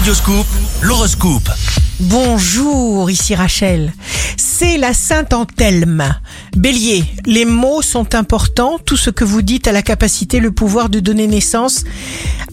Radioscoop, l'horoscope. Bonjour, ici Rachel. C'est la Sainte Anthelme. Bélier, les mots sont importants. Tout ce que vous dites a la capacité, le pouvoir de donner naissance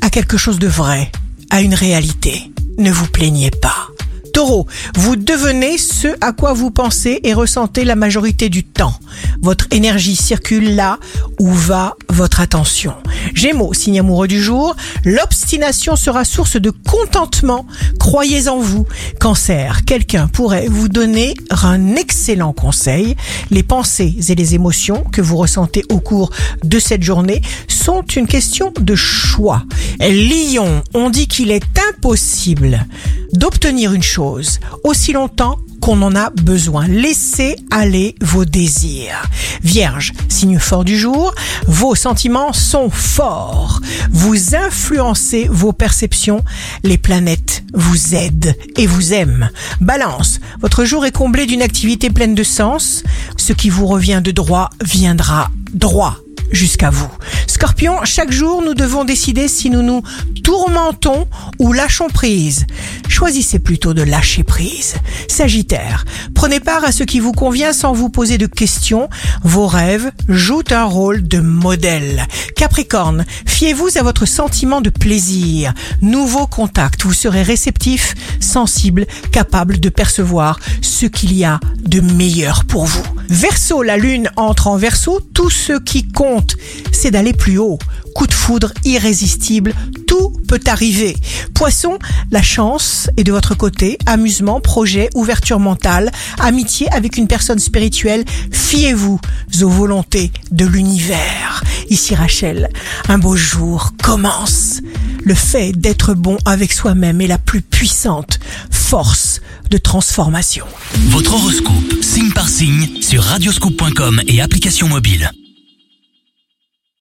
à quelque chose de vrai, à une réalité. Ne vous plaignez pas. Taureau, vous devenez ce à quoi vous pensez et ressentez la majorité du temps. Votre énergie circule là où va votre attention. Gémeaux, signe amoureux du jour, l'obstination sera source de contentement. Croyez en vous. Cancer, quelqu'un pourrait vous donner un excellent conseil. Les pensées et les émotions que vous ressentez au cours de cette journée sont une question de choix. Lion, on dit qu'il est impossible d'obtenir une chose aussi longtemps qu'on en a besoin. Laissez aller vos désirs. Vierge, signe fort du jour, vos sentiments sont forts. Vous influencez vos perceptions. Les planètes vous aident et vous aiment. Balance, votre jour est comblé d'une activité pleine de sens. Ce qui vous revient de droit viendra droit jusqu'à vous. Scorpion, chaque jour nous devons décider si nous nous tourmentons ou lâchons prise. Choisissez plutôt de lâcher prise. Sagittaire, prenez part à ce qui vous convient sans vous poser de questions. Vos rêves jouent un rôle de modèle. Capricorne, fiez-vous à votre sentiment de plaisir. Nouveau contact, vous serez réceptif, sensible, capable de percevoir ce qu'il y a de meilleur pour vous. Verseau, la lune entre en verso, tout ce qui compte, c'est d'aller plus haut. Coup de foudre irrésistible, peut arriver. Poisson, la chance est de votre côté. Amusement, projet, ouverture mentale, amitié avec une personne spirituelle. Fiez-vous aux volontés de l'univers. Ici Rachel, un beau jour commence. Le fait d'être bon avec soi-même est la plus puissante force de transformation. Votre horoscope, signe par signe, sur radioscoop.com et application mobile.